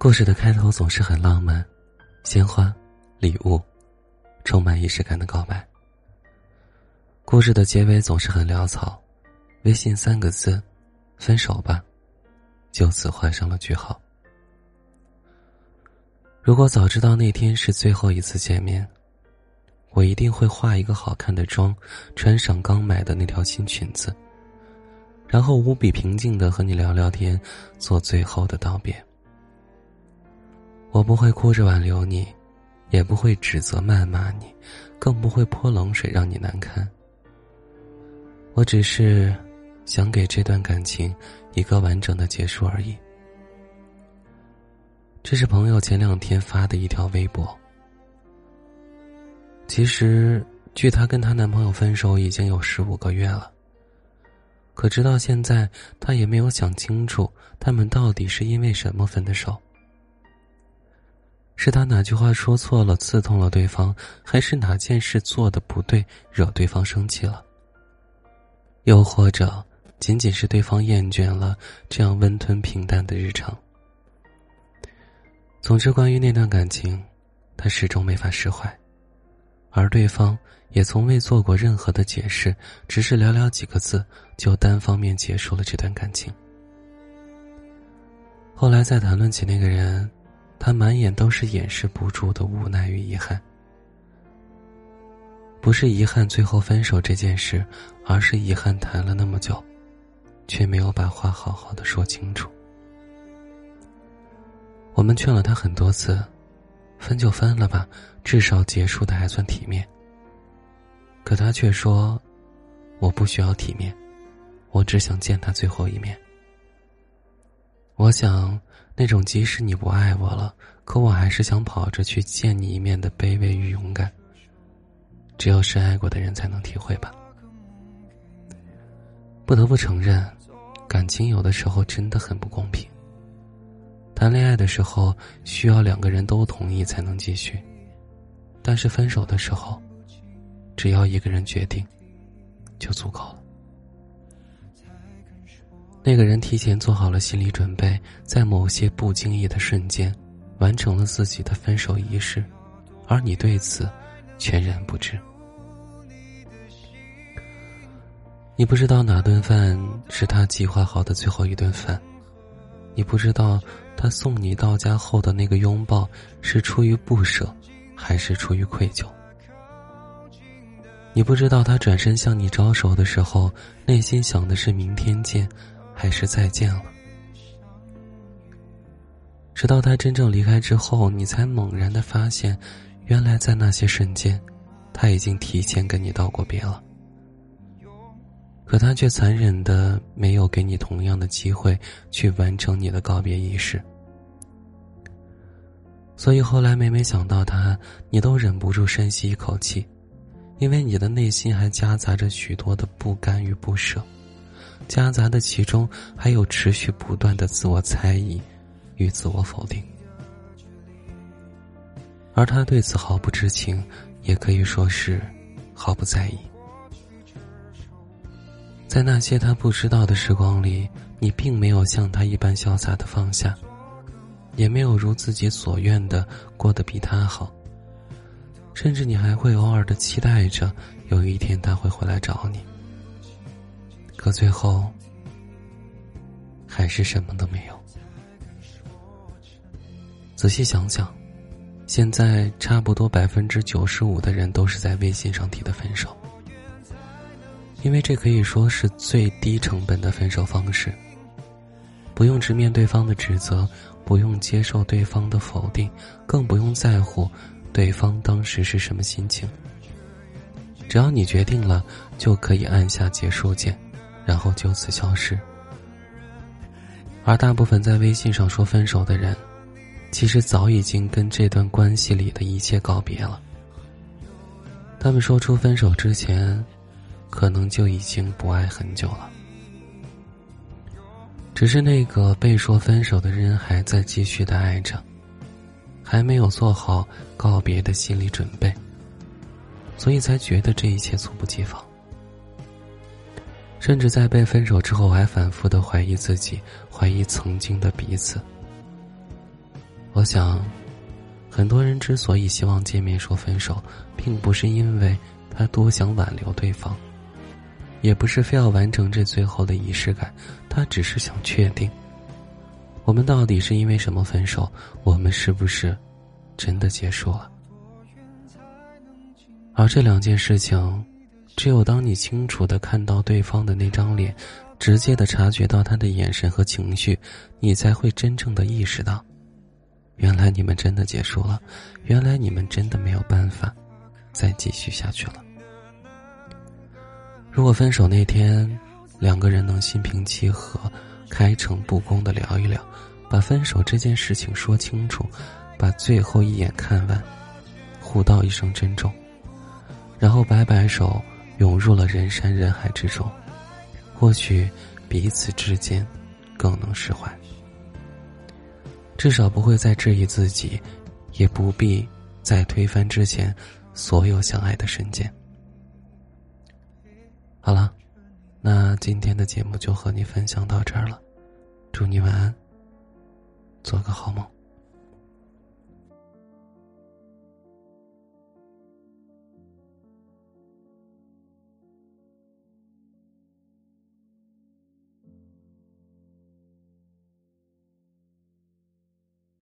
故事的开头总是很浪漫，鲜花、礼物，充满仪式感的告白。故事的结尾总是很潦草，微信三个字：“分手吧”，就此画上了句号。如果早知道那天是最后一次见面，我一定会化一个好看的妆，穿上刚买的那条新裙子，然后无比平静的和你聊聊天，做最后的道别。我不会哭着挽留你，也不会指责谩骂你，更不会泼冷水让你难堪。我只是想给这段感情一个完整的结束而已。这是朋友前两天发的一条微博。其实，距她跟她男朋友分手已经有十五个月了。可直到现在，她也没有想清楚，他们到底是因为什么分的手。是他哪句话说错了，刺痛了对方，还是哪件事做的不对，惹对方生气了？又或者，仅仅是对方厌倦了这样温吞平淡的日常？总之，关于那段感情，他始终没法释怀，而对方也从未做过任何的解释，只是寥寥几个字就单方面结束了这段感情。后来再谈论起那个人。他满眼都是掩饰不住的无奈与遗憾，不是遗憾最后分手这件事，而是遗憾谈了那么久，却没有把话好好的说清楚。我们劝了他很多次，分就分了吧，至少结束的还算体面。可他却说：“我不需要体面，我只想见他最后一面。”我想。那种即使你不爱我了，可我还是想跑着去见你一面的卑微与勇敢，只有深爱过的人才能体会吧。不得不承认，感情有的时候真的很不公平。谈恋爱的时候需要两个人都同意才能继续，但是分手的时候，只要一个人决定，就足够了。那个人提前做好了心理准备，在某些不经意的瞬间，完成了自己的分手仪式，而你对此全然不知。你不知道哪顿饭是他计划好的最后一顿饭，你不知道他送你到家后的那个拥抱是出于不舍，还是出于愧疚。你不知道他转身向你招手的时候，内心想的是明天见。还是再见了。直到他真正离开之后，你才猛然的发现，原来在那些瞬间，他已经提前跟你道过别了。可他却残忍的没有给你同样的机会去完成你的告别仪式。所以后来每每想到他，你都忍不住深吸一口气，因为你的内心还夹杂着许多的不甘与不舍。夹杂的其中，还有持续不断的自我猜疑与自我否定，而他对此毫不知情，也可以说是毫不在意。在那些他不知道的时光里，你并没有像他一般潇洒的放下，也没有如自己所愿的过得比他好，甚至你还会偶尔的期待着有一天他会回来找你。可最后，还是什么都没有。仔细想想，现在差不多百分之九十五的人都是在微信上提的分手，因为这可以说是最低成本的分手方式。不用直面对方的指责，不用接受对方的否定，更不用在乎对方当时是什么心情。只要你决定了，就可以按下结束键。然后就此消失。而大部分在微信上说分手的人，其实早已经跟这段关系里的一切告别了。他们说出分手之前，可能就已经不爱很久了。只是那个被说分手的人还在继续的爱着，还没有做好告别的心理准备，所以才觉得这一切猝不及防。甚至在被分手之后，还反复的怀疑自己，怀疑曾经的彼此。我想，很多人之所以希望见面说分手，并不是因为他多想挽留对方，也不是非要完成这最后的仪式感，他只是想确定，我们到底是因为什么分手，我们是不是真的结束了？而这两件事情，只有当你清楚的看到对方的那张脸。直接的察觉到他的眼神和情绪，你才会真正的意识到，原来你们真的结束了，原来你们真的没有办法再继续下去了。如果分手那天，两个人能心平气和、开诚布公的聊一聊，把分手这件事情说清楚，把最后一眼看完，互道一声珍重，然后摆摆手，涌入了人山人海之中。或许彼此之间更能释怀，至少不会再质疑自己，也不必再推翻之前所有相爱的瞬间。好了，那今天的节目就和你分享到这儿了，祝你晚安，做个好梦。